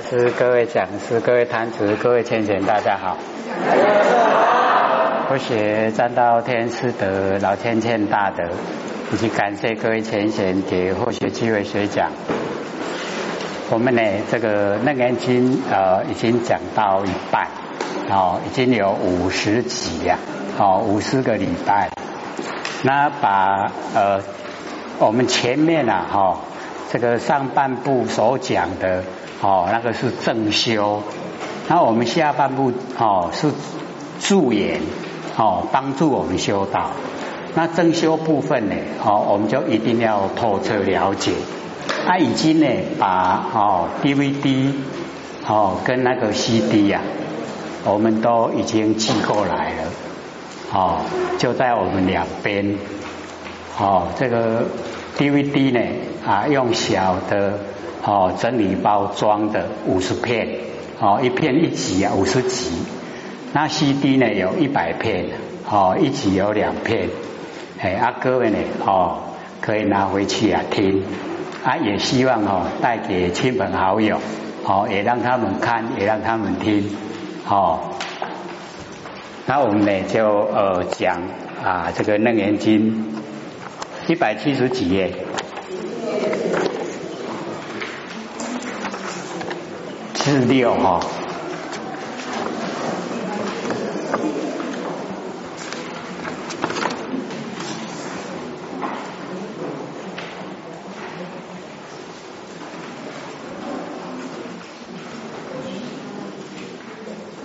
是各位讲师、各位坛子、各位千贤，大家好。我写占道天师德老千千大德，以及感谢各位千贤给后学机会学讲。我们呢，这个楞严经呃已经讲到一半，哦，已经有五十集呀，哦，五十个礼拜。那把呃我们前面啊，哈，这个上半部所讲的。哦，那个是正修，那我们下半部哦是助言，哦帮助我们修道。那正修部分呢，哦我们就一定要透彻了解。他已经呢把哦 DVD 哦跟那个 CD 呀，我们都已经寄过来了，哦就在我们两边。哦这个 DVD 呢啊用小的。哦，整理包装的五十片，哦，一片一集啊，五十集。那 CD 呢，有一百片，哦，一集有两片。哎，啊，各位呢，哦，可以拿回去啊听。啊，也希望哦，带给亲朋好友，哦，也让他们看，也让他们听。哦，那我们呢，就呃讲啊，这个楞严经一百七十几页。七十六哈，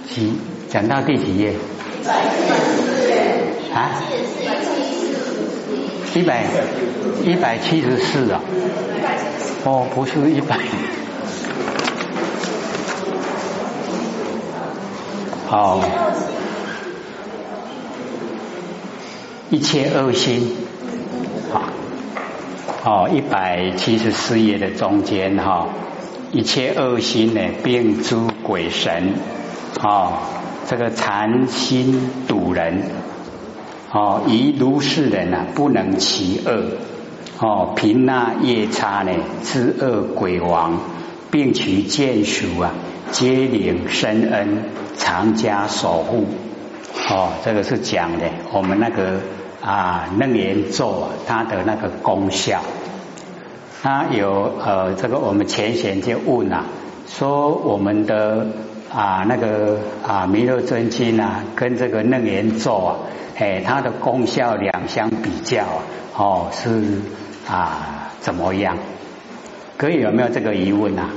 几讲到第几页？啊？一百一百七十四啊？哦，不是一百。哦，一切恶心，好，哦，一百七十四页的中间哈，一切恶心呢，并诸鬼神，哦，这个残心堵人，哦，以如是人啊，不能其恶，哦，凭那夜叉呢，之恶鬼王，并其见属啊，皆领深恩。常家守护，哦，这个是讲的我们那个啊楞严咒啊它的那个功效。它有呃，这个我们前贤就问啊，说我们的啊那个啊弥勒尊经啊，跟这个楞严咒啊，哎，它的功效两相比较哦，是啊怎么样？可以有没有这个疑问啊？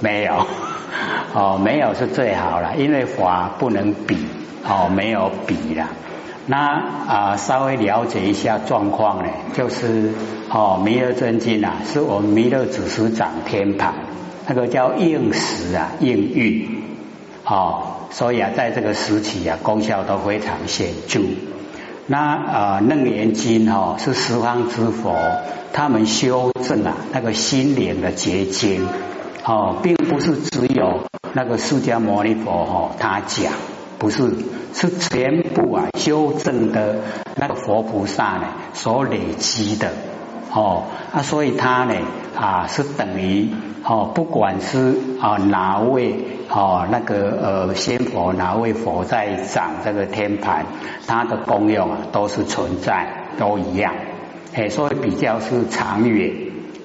没有。哦，没有是最好了，因为法不能比，哦，没有比了。那啊，稍微了解一下状况呢，就是哦，弥勒真经啊，是我们弥勒祖师掌天盘，那个叫应时啊，应运，哦，所以啊，在这个时期啊，功效都非常显著。那啊，楞严经哈，是十方之佛他们修正啊那个心灵的结晶。哦，并不是只有那个释迦牟尼佛哈，他讲不是，是全部啊修正的那个佛菩萨呢所累积的哦啊，所以他呢啊是等于哦，不管是啊哪位哦那个呃仙佛哪位佛在掌这个天盘，它的功用啊都是存在，都一样，哎，所以比较是长远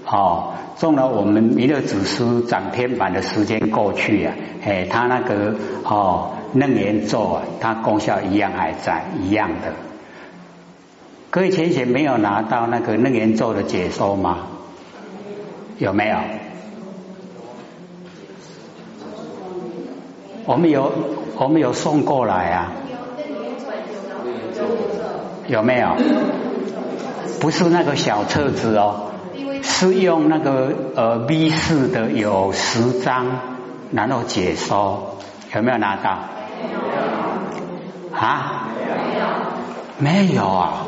哦。中了我们弥勒祖师掌天盘的时间过去啊，哎，他那个哦楞严咒啊，它功效一样还在，一样的。各位前贤没有拿到那个楞严咒的解说吗？有没有？我们有，我们有送过来啊。有没有？不是那个小册子哦。是用那个呃 V 四的有十张，然后解说有没有拿到？没有没有，啊？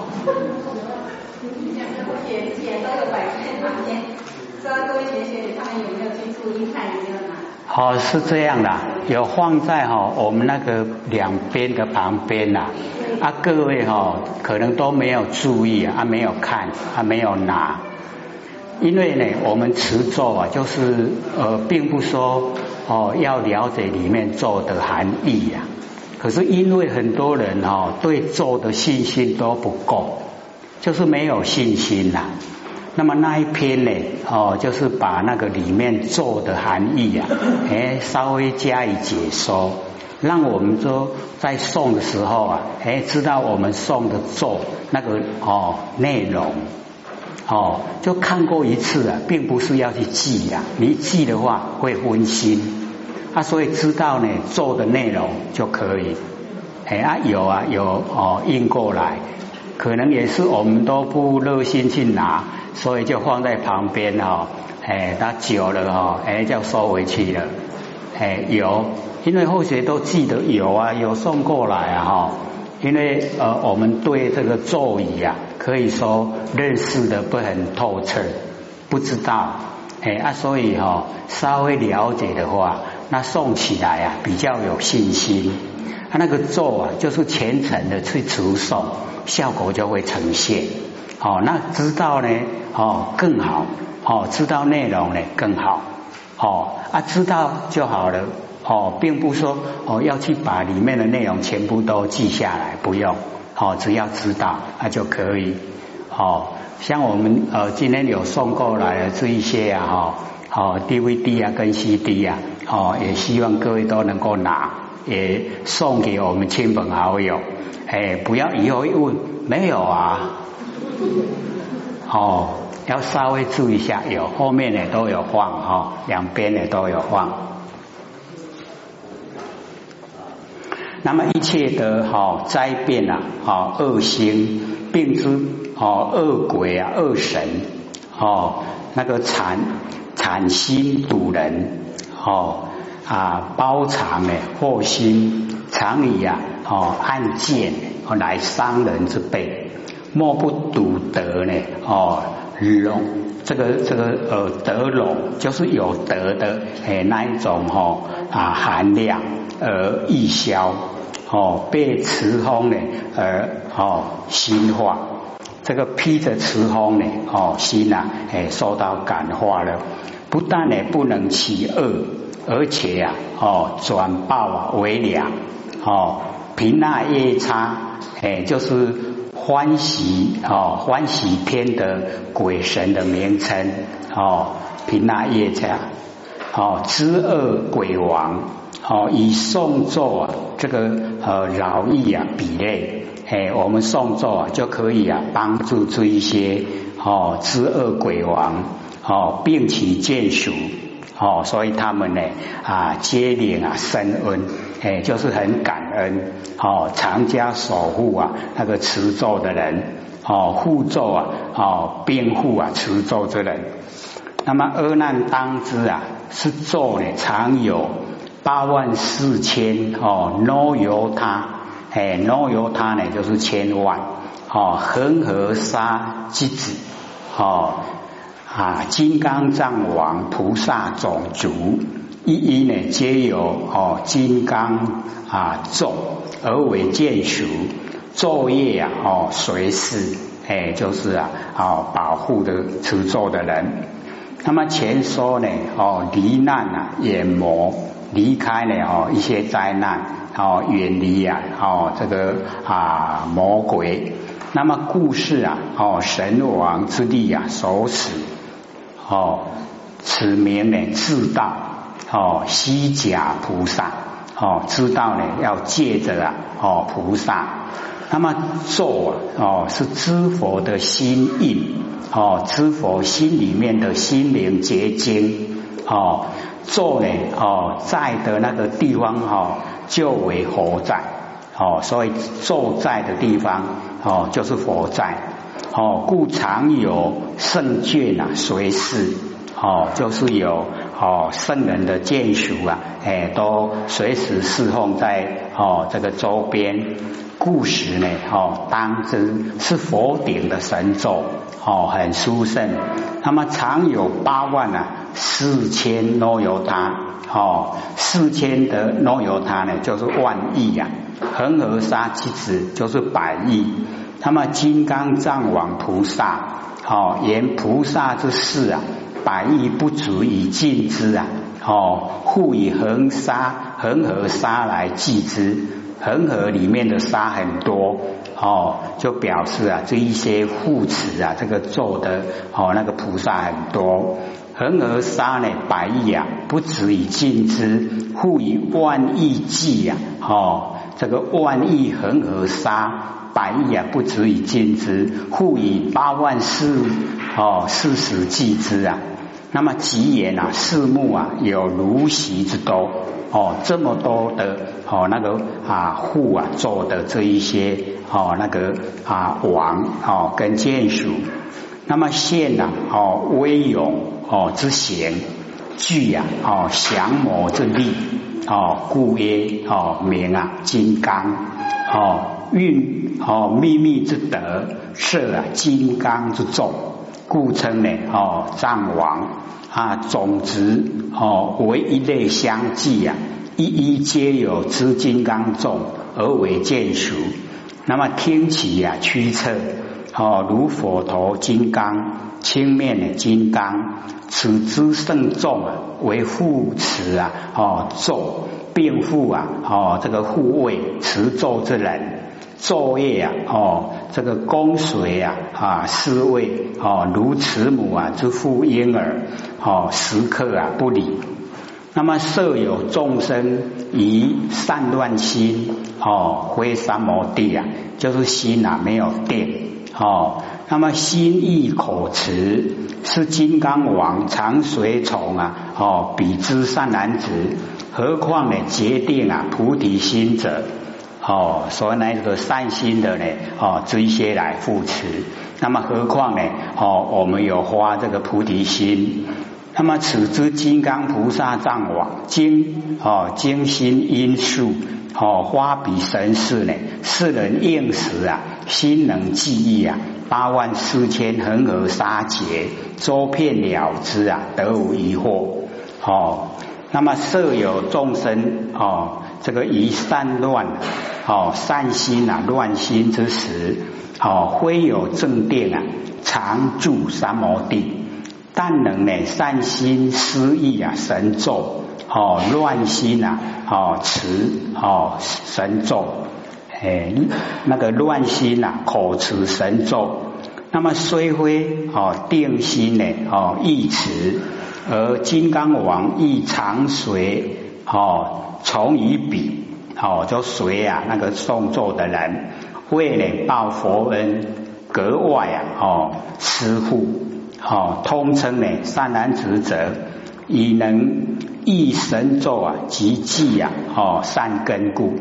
好，是这样的，有放在哈我们那个两边的旁边呐，啊各位哈可能都没有注意啊，没有看，啊没有拿。因为呢，我们持咒啊，就是呃，并不说哦要了解里面咒的含义。可是因为很多人哈对咒的信心都不够，就是没有信心呐。那么那一篇呢，哦，就是把那个里面咒的含义啊，哎，稍微加以解说，让我们说在诵的时候啊，哎，知道我们诵的咒那个哦内容，哦，就看过一次啊，并不是要去记呀，你记的话会分心啊，所以知道呢做的内容就可以，哎啊有啊有哦印过来，可能也是我们都不热心去拿。所以就放在旁边哈，哎，它久了哈，哎，就收回去了。哎，有，因为后学都记得有啊，有送过来啊哈。因为呃，我们对这个咒语啊，可以说认识的不很透彻，不知道，哎啊，所以哈，稍微了解的话，那诵起来啊，比较有信心。他那个咒啊，就是虔诚的去持诵，效果就会呈现。哦，那知道呢？哦，更好。哦，知道内容呢更好。哦，啊，知道就好了。哦，并不说哦要去把里面的内容全部都记下来，不用。哦，只要知道那就可以。哦，像我们呃今天有送过来的这一些啊，哈，哦哦 DVD 啊跟 CD 啊，哦，也希望各位都能够拿，也送给我们亲朋好友。哎，不要以后一问没有啊。哦，要稍微注意一下，有后面呢都有放哈，两边呢都有放。那么一切的哈灾变啊，哈恶星并之，哦恶鬼啊恶神，哦那个产产心堵人，哦啊包藏呢祸心，常以啊哦暗箭来伤人之辈。莫不笃德呢？哦，龙这个这个呃德龙就是有德的诶那一种哈啊含量而易消哦被慈风呢而哦心化这个披着慈风呢哦心呐诶受到感化了，不但呢不能起恶，而且呀哦转暴为良哦平那夜叉诶就是。欢喜哦，欢喜天的鬼神的名称哦，平那夜叉哦，知恶鬼王哦，以诵咒啊，这个呃饶益啊比类，哎，我们诵咒啊就可以啊帮助这一些哦知恶鬼王哦，并其见属。哦，所以他们呢啊接连啊深恩，哎，就是很感恩哦，常加守护啊那个持咒的人哦护咒啊哦辩护啊持咒之人。那么阿难当知啊，是咒呢常有八万四千哦，no 由他哎，no 由他呢就是千万哦，恒河沙之子哦。啊，金刚藏王菩萨种族一一呢，皆有哦金刚啊咒而为见属昼夜啊哦随侍哎，就是啊哦保护的持咒的人。那么前说呢哦离难啊眼魔离开了哦一些灾难哦远离啊哦这个啊魔鬼。那么故事啊哦神王之地啊所持。哦，此名呢自道哦，西甲菩萨哦，知道呢要借着啊哦菩萨，那么咒啊哦是知佛的心印哦，知佛心里面的心灵结晶哦，咒呢哦在的那个地方哈就为佛在哦，所以咒在的地方哦就是佛在。哦，故常有圣眷啊，随侍哦，就是有哦圣人的眷属啊，哎，都随时侍奉在哦这个周边。故时呢，哦，当真是佛顶的神咒哦，很殊胜。那么常有八万啊，四千诺由他哦，四千的诺有他呢，就是万亿呀。恒河沙之子就是百亿。那么金刚藏王菩萨，哦，言菩萨之事啊，百亿不足以尽之啊，哦，复以恒沙恒河沙来计之，恒河里面的沙很多，哦，就表示啊，这一些护持啊，这个做的哦，那个菩萨很多。恒河沙呢，百亿啊，不止以尽之，复以万亿计呀，哦，这个万亿恒河沙，百亿啊，不止以尽之，复以八万四哦四十计之啊。那么吉言啊，四目啊，有如席之多哦，这么多的哦，那个啊户啊做的这一些哦，那个啊王哦跟眷属。那么现呐，哦威勇哦之贤，具呀哦降魔之力，哦故曰哦名啊金刚，哦运哦秘密之德，设啊金刚之众，故称呢哦藏王啊总之哦为一类相继呀，一一皆有之金刚众而为见熟。那么听其呀驱策。哦，如佛陀金刚，青面的金刚，此之圣众啊，为护持啊，哦，咒辩护啊，哦，这个护卫持咒之人，昼夜啊，哦，这个供水啊，啊，侍卫哦，如慈母啊之护婴儿，哦，时刻啊不离。那么设有众生以善乱心，哦，非三摩地啊，就是心啊没有定。哦，那么心意口持是金刚王常随从啊，哦，比之善男子，何况呢决定啊菩提心者，哦，所以呢这个善心的呢，哦，这些来扶持，那么何况呢，哦，我们有发这个菩提心，那么此之金刚菩萨藏王精哦精心因数。哦，花比神事呢，世人应时啊，心能记忆啊，八万四千恒河沙劫，周遍了之啊，得无疑惑。哦，那么设有众生哦，这个以善乱哦，善心啊，乱心之时，哦，非有正定啊，常住三摩地，但能呢，善心失意啊，神咒。哦，乱心呐！哦，持哦神咒，哎，那个乱心呐，口持神咒。那么虽非哦定心呢，哦意持，而金刚王亦常随哦从于彼，哦就随啊那个诵咒的人，为了报佛恩，格外啊哦施护，哦通称呢善男子者，以能。一神咒啊，及记啊，哦，善根故。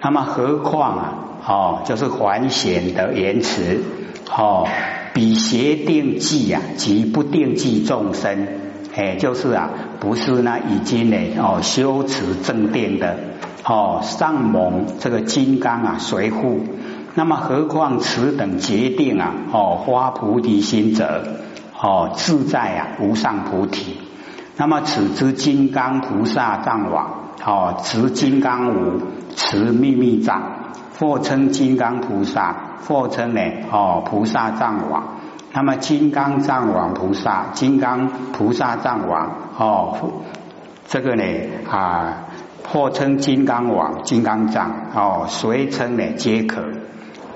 那么何况啊，哦，就是还显的言辞，哦，比邪定计啊，即不定计众生，哎，就是啊，不是呢，已经呢，哦，修持正定的，哦，上蒙这个金刚啊，随护。那么何况此等决定啊，哦，发菩提心者，哦，自在啊，无上菩提。那么此之金刚菩萨藏王，哦，持金刚无，持秘密藏，或称金刚菩萨，或称呢，哦，菩萨藏王。那么金刚藏王菩萨，金刚菩萨藏王，哦，这个呢啊，或称金刚王、金刚藏，哦，随称呢皆可。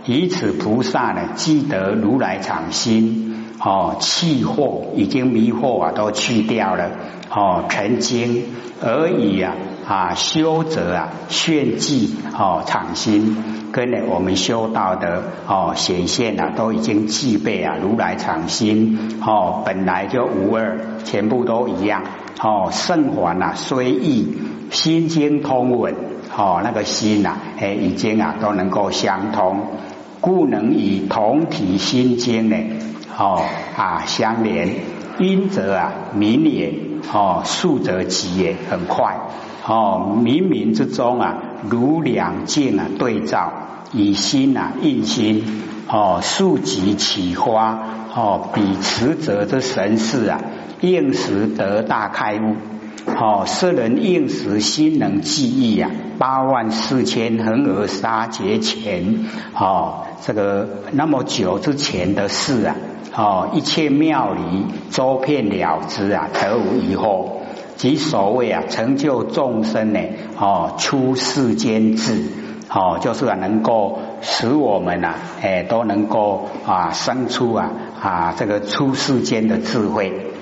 以此菩萨呢，既得如来藏心。哦，气惑已经迷惑啊，都去掉了。哦，成精而已啊啊，修者啊，炫技哦，场心跟呢我们修道的哦显现啊，都已经具备啊，如来常心哦，本来就无二，全部都一样。哦，圣环啊，虽异，心经通稳。哦，那个心呐，哎，已经啊都能够相通，故能以同体心经呢。哦啊，相连，因则啊明也，哦速则急也，很快。哦冥冥之中啊，如两镜啊对照，以心啊印心，哦速即起花，哦彼持者之神事啊，应时得大开悟。哦世人应时心能记忆啊，八万四千恒河沙劫前，哦这个那么久之前的事啊，哦，一切妙理周遍了之啊，得无疑惑。即所谓啊，成就众生呢，哦，出世间智，哦，就是啊，能够使我们呐，哎，都能够啊，生出啊啊，这个出世间的智慧。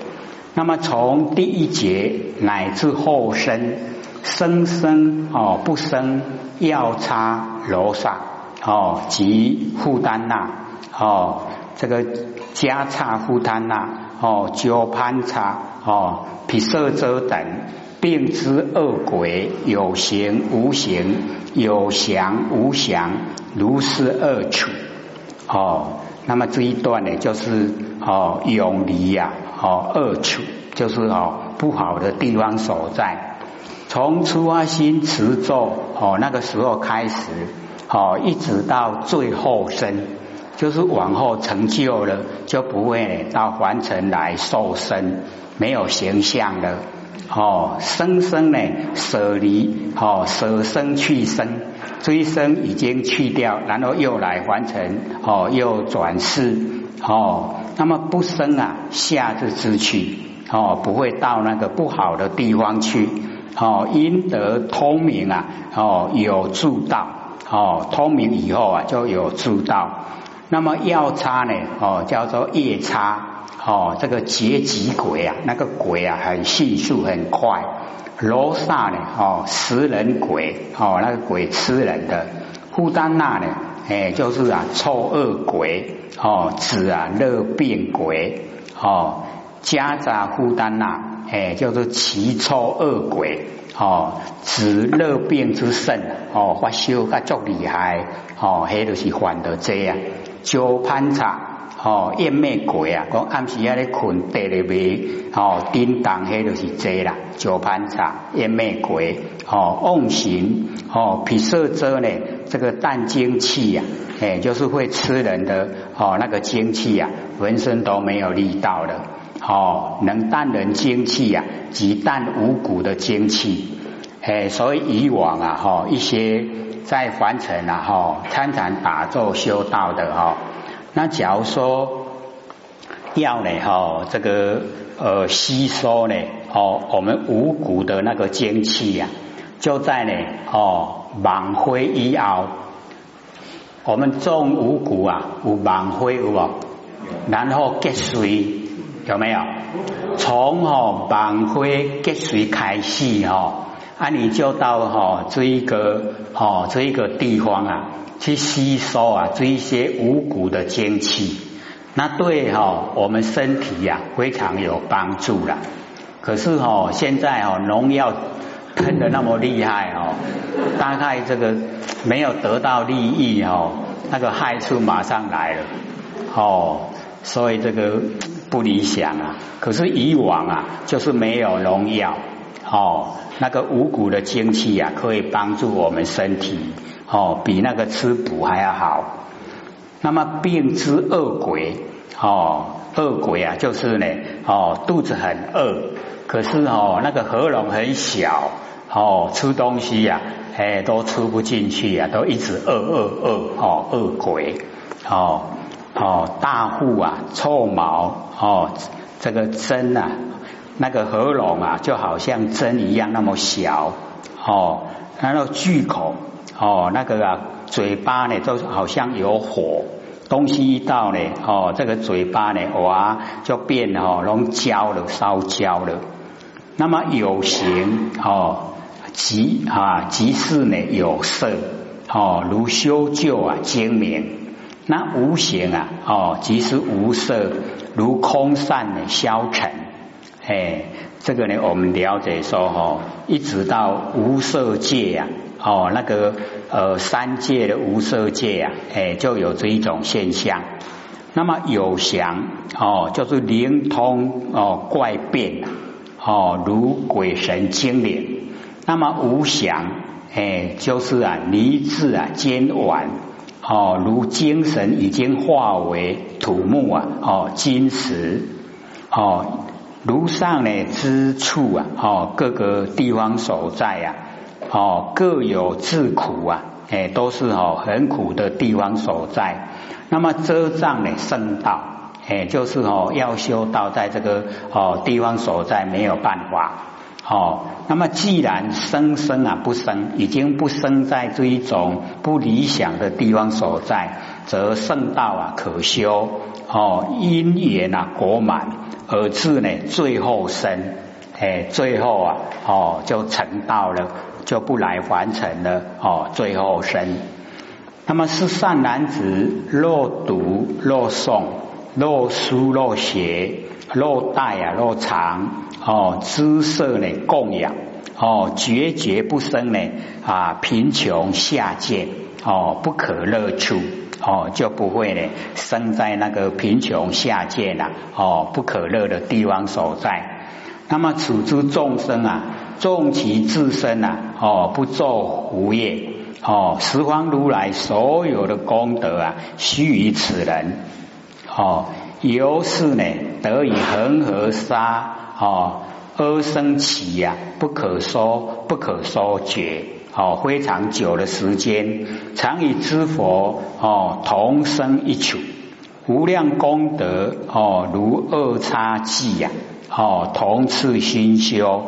那么从第一节乃至后生，生生哦，不生要差罗刹哦，及护丹那哦，这个加差护丹那哦，鸠攀差哦。毗舍遮等，并知恶鬼有形无形，有祥无祥，如是恶处。哦，那么这一段呢，就是哦永离呀，哦恶处，就是哦不好的地方所在。从出发心持咒哦那个时候开始，哦一直到最后生，就是往后成就了，就不会到凡尘来受生。没有形象了哦，生生呢舍离哦，舍生去生，追生已经去掉，然后又来凡尘哦，又转世哦，那么不生啊，下至之去哦，不会到那个不好的地方去哦，因得通明啊哦，有助道哦，通明以后啊就有助道，那么要差呢哦，叫做夜叉。哦，这个劫极鬼啊，那个鬼啊，很迅速很快。罗刹呢，哦，食人鬼，哦，那个鬼吃人的。呼丹那呢，哎，就是啊，臭恶鬼，哦，指啊，热病鬼，哦，加扎呼丹那，哎，叫做奇臭恶鬼，哦，指热病之甚，哦，发烧个足厉害，哦，迄就是患得这样，九攀查。哦，夜魅鬼啊，讲暗时啊咧困，地里边哦，叮当迄就是这啦，九盘茶夜魅鬼哦，妄行哦，毗舍遮呢，这个淡精气呀，哎，就是会吃人的哦，那个精气呀，浑身都没有力道了哦，能淡人精气呀，及淡五谷的精气，哎，所以以往啊，哈，一些在凡尘啊，哈，参禅打坐修道的哈。那假如说要呢，哈，这个呃吸收呢，哦，我们五谷的那个精气呀，就在呢，哦，芒灰一熬，我们种五谷啊，有芒灰有无？然后结水有没有？从哦芒灰结水开始哈，啊，你就到哈这一个哦这一个地方啊。去吸收啊，这一些五谷的精气，那对哈我们身体呀非常有帮助了。可是哈现在哦农药喷的那么厉害哦，大概这个没有得到利益哦，那个害处马上来了哦，所以这个不理想啊。可是以往啊就是没有农药哦，那个五谷的精气啊可以帮助我们身体。哦，比那个吃补还要好。那么病之恶鬼，哦，恶鬼啊，就是呢，哦，肚子很饿，可是哦，那个喉咙很小，哦，吃东西呀，哎，都吃不进去呀，都一直饿饿饿，哦，恶鬼，哦哦，大户啊，臭毛，哦，这个针啊，那个喉咙啊，就好像针一样那么小，哦，然后巨口。哦，那个啊，嘴巴呢，就好像有火，东西一到呢，哦，这个嘴巴呢，哇，就变哦，拢焦了，烧焦了。那么有形哦，即啊，即是呢有色哦，如修旧啊，精明。那无形啊，哦，即是无色，如空散的消沉。哎，这个呢，我们了解说哈，一直到无色界呀。哦，那个呃三界的无色界啊，哎，就有这一种现象。那么有祥哦，就是灵通哦，怪变哦，如鬼神精灵。那么无祥哎，就是啊离智啊坚顽哦，如精神已经化为土木啊哦金石哦，如上呢之处啊哦各个地方所在呀。哦，各有自苦啊，哎，都是哦很苦的地方所在。那么遮障呢，圣道，哎，就是哦要修道，在这个哦地方所在没有办法。哦，那么既然生生啊不生，已经不生在这一种不理想的地方所在，则圣道啊可修。哦，因缘啊果满，而至呢最后生，哎，最后啊哦就成道了，就不来凡尘了。哦，最后生。那么是善男子，若读若诵，若书若写，若带啊若藏。哦，姿色呢供养，哦决绝不生呢啊贫穷下贱，哦不可乐处，哦就不会呢生在那个贫穷下贱呐，哦不可乐的地方所在。那么处之众生啊，重其自身呐，哦不作无业，哦十方如来所有的功德啊，须于此人，哦由是呢得以恒河沙。哦，阿生起呀，不可说，不可说绝。哦，非常久的时间，常与知佛哦同生一处，无量功德哦如二叉记呀，哦同次熏修。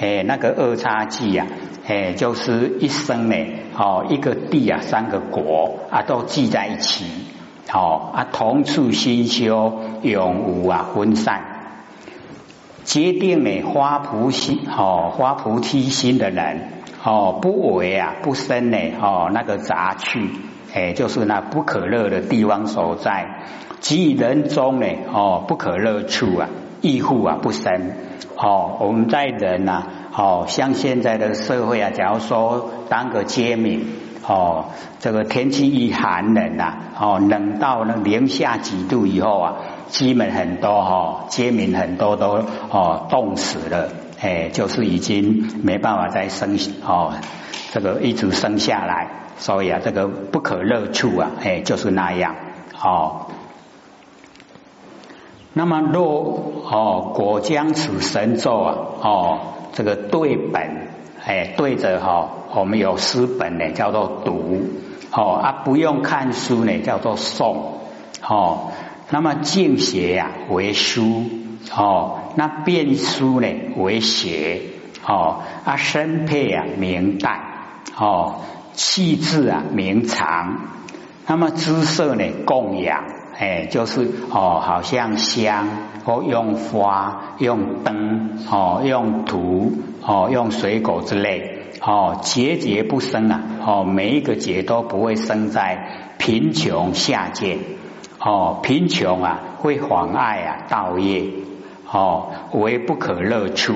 哎，那个二叉记呀，哎就是一生呢，哦一个地啊，三个国啊都聚在一起。哦啊同处心修，永无啊分散。决定呢，花菩心哦，花菩提心的人哦，不为啊，不生呢哦，那个杂趣，哎，就是那不可乐的地方所在。即人中呢哦，不可乐处啊，亦复啊不生哦。我们在人呐哦，像现在的社会啊，假如说当个街民哦，这个天气一寒冷呐哦，冷到那零下几度以后啊。基本很多哈，街民很多都哦冻死了，哎，就是已经没办法再生哦，这个一直生下来，所以啊，这个不可乐处啊，哎，就是那样哦。那么若哦果将此神咒啊，哦这个对本哎对着哈，我们有诗本呢，叫做读哦啊，不用看书呢，叫做诵哦。那么净邪呀为书哦，那变书呢为邪哦，啊身配啊明淡哦，气质啊明长，那么姿色呢供养哎，就是哦，好像香或用花、用灯哦、用土哦、用水果之类哦，节节不生啊哦，每一个节都不会生在贫穷下贱。哦，贫穷啊，会妨碍啊道业，哦，为不可乐处。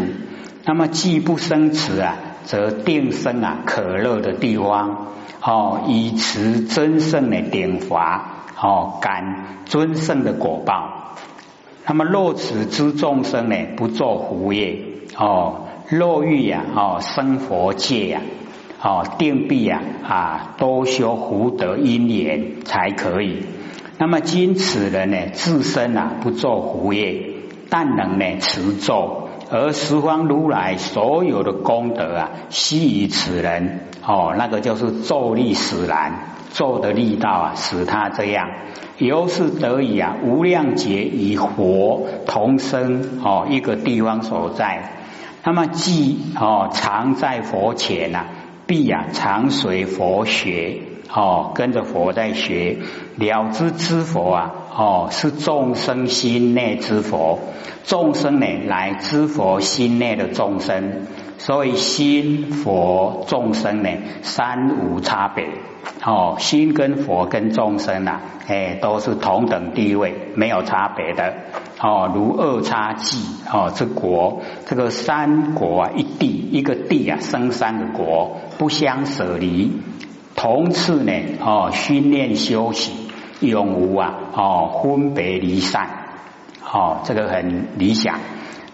那么既不生慈啊，则定生啊可乐的地方。哦，以持尊圣的典法，哦，感尊圣的果报。那么若此之众生呢，不做胡业，哦，若欲呀，哦，生佛界呀，哦，定必呀啊，多修福德因缘才可以。那么今此人呢，自身啊不做胡业，但能呢持咒，而十方如来所有的功德啊，悉于此人哦，那个就是咒力使然，咒的力道啊，使他这样，由是得以啊无量劫与佛同生哦，一个地方所在。那么既哦常在佛前呐，必啊常随佛学。哦，跟着佛在学了知知佛啊，哦，是众生心内之佛，众生呢来知佛心内的众生，所以心佛众生呢三无差别。哦，心跟佛跟众生啊，哎，都是同等地位，没有差别的。哦，如二叉计哦之国，这个三国啊一地一个地啊生三个国，不相舍离。同次呢，哦，训练修习，永无啊，哦，分别离散，哦，这个很理想。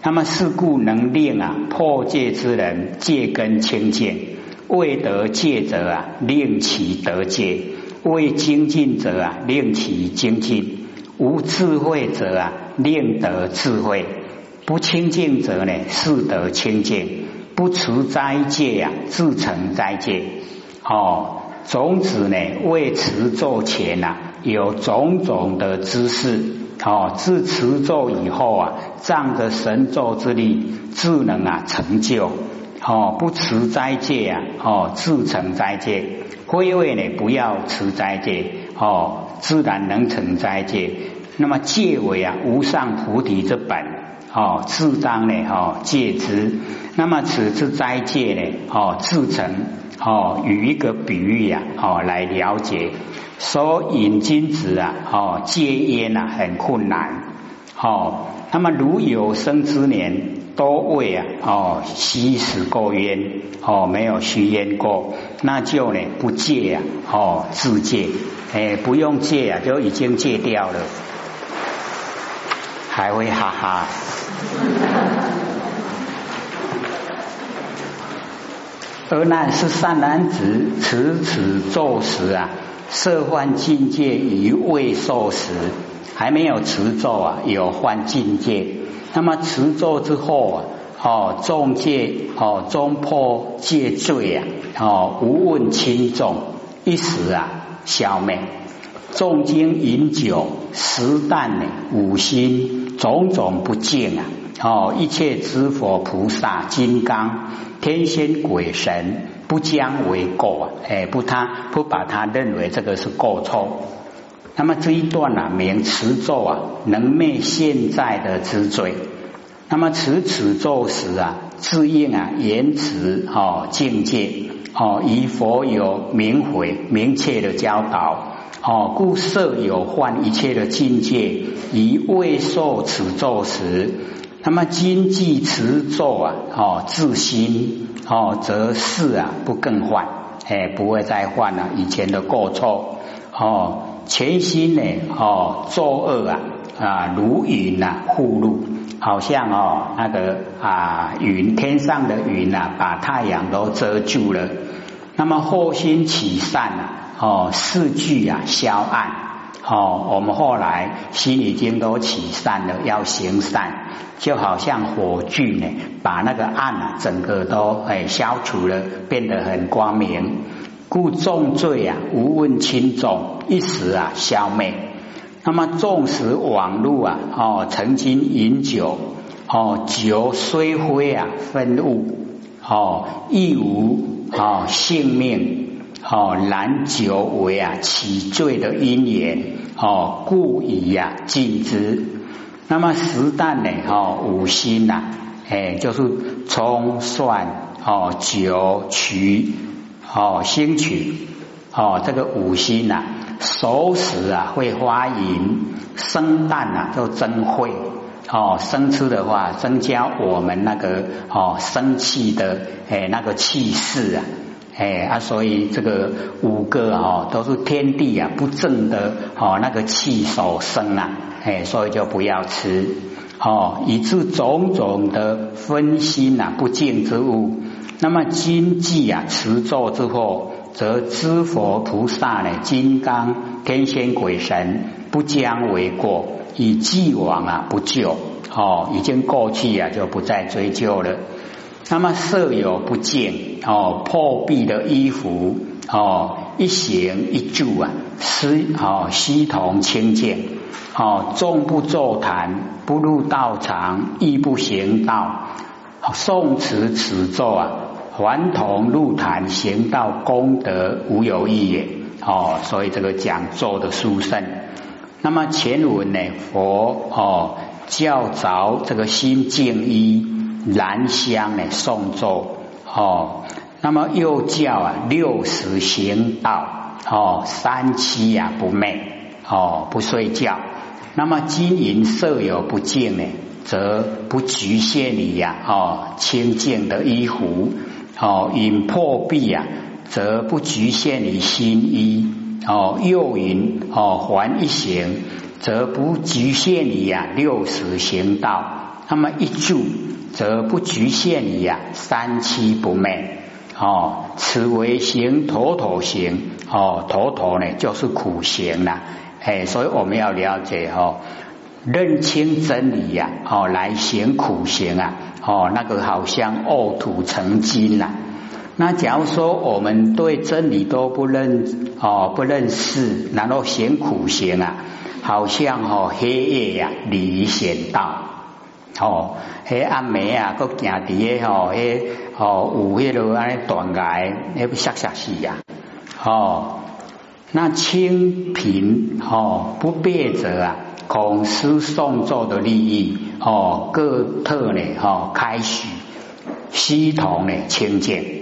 那么是故能令啊破戒之人戒根清净，未得戒者啊令其得戒，未精进者啊令其精进，无智慧者啊令得智慧，不清净者呢是得清净，不除斋戒呀自成斋戒，哦。种子呢未持咒前呐，有种种的知识，哦，自持咒以后啊，仗着神咒之力，自能啊成就，哦，不持斋戒啊，哦，自成斋戒，归位呢不要持斋戒，哦，自然能成斋戒。那么戒为啊无上菩提之本，哦，自当呢，哦，戒之。那么此次斋戒呢，哦，自成，哦，与一个比喻呀，哦，来了解。说饮金子啊，哦，戒烟啊，很困难，哦。那么如有生之年，多未啊，哦，吸食过烟，哦，没有吸烟过，那就呢不戒啊，哦，自戒，哎，不用戒啊，就已经戒掉了。还会哈哈，而那是善男子持此咒时啊，色幻境界于未受时，还没有持咒啊，有幻境界。那么持咒之后啊，哦，众戒哦，中破戒罪啊，哦，无问轻重，一时啊消灭。重经饮酒，食啖，五心。种种不净啊！哦，一切诸佛菩萨、金刚、天仙、鬼神，不将为过啊！哎，不他不把他认为这个是过错。那么这一段啊，名持咒啊，能灭现在的之罪。那么持此咒时啊，自应啊言辞哦境界哦，以佛有明回明确的教导。哦，故设有幻一切的境界，以未受此咒时，那么今既持咒啊，哦自心哦，则事啊不更换，哎，不会再犯了以前的过错哦，全心呢哦作恶啊啊如云呐护路，好像哦那个啊云天上的云呐，把太阳都遮住了，那么后心起善啊。哦，四句啊消暗，哦，我们后来心已经都起善了，要行善，就好像火炬呢，把那个暗啊整个都哎消除了，变得很光明。故重罪啊无问轻重，一时啊消灭。那么纵使往路啊，哦，曾经饮酒，哦，酒虽灰啊分物，哦，亦无哦性命。哦，然酒为啊起罪的因缘，哦，故以呀禁之。那么十旦呢？哦，五辛呐，哎，就是葱蒜哦酒曲哦辛曲哦，这个五辛呐，熟食啊会发淫，生旦啊就增会哦，生吃的话增加我们那个哦生气的哎那个气势啊。哎啊，所以这个五个哦，都是天地啊不正的哦，那个气所生啊，哎，所以就不要吃哦，以致种种的分心呐不净之物。那么经济啊持咒之后，则知佛菩萨呢，金刚天仙鬼神不将为过，以既往啊不救哦，已经过去啊，就不再追究了。那么色有不见哦，破壁的衣服哦，一行一住啊，是哦，悉同清净哦，众不坐坛，不入道场，亦不行道，诵持此咒啊，还同入坛行道功德无有异也哦，所以这个讲咒的殊胜。那么前文呢，佛哦教着这个心净一。兰香呢诵咒哦，那么又叫啊六十行道哦，三七呀不寐哦不睡觉，那么金银色有不净呢，则不局限于呀哦清净的衣服哦饮破壁呀，则不局限于新衣哦又饮哦还一行，则不局限于呀六十行道，那么一住。则不局限于啊三七不昧。哦，此为行妥妥行。哦，妥妥呢就是苦行啦，哎，所以我们要了解哦，认清真理呀哦，来行苦行啊。哦，那个好像呕土成金呐。那假如说我们对真理都不认哦不认识，然后行苦行啊，好像哦黑夜呀离险道。哦，迄暗暝啊，搁行伫个吼，迄吼有迄落安尼断崖，迄不吓吓死呀！哦，那清贫吼不变者啊，孔师送作的利益哦，各特呢吼开始，悉同呢清净。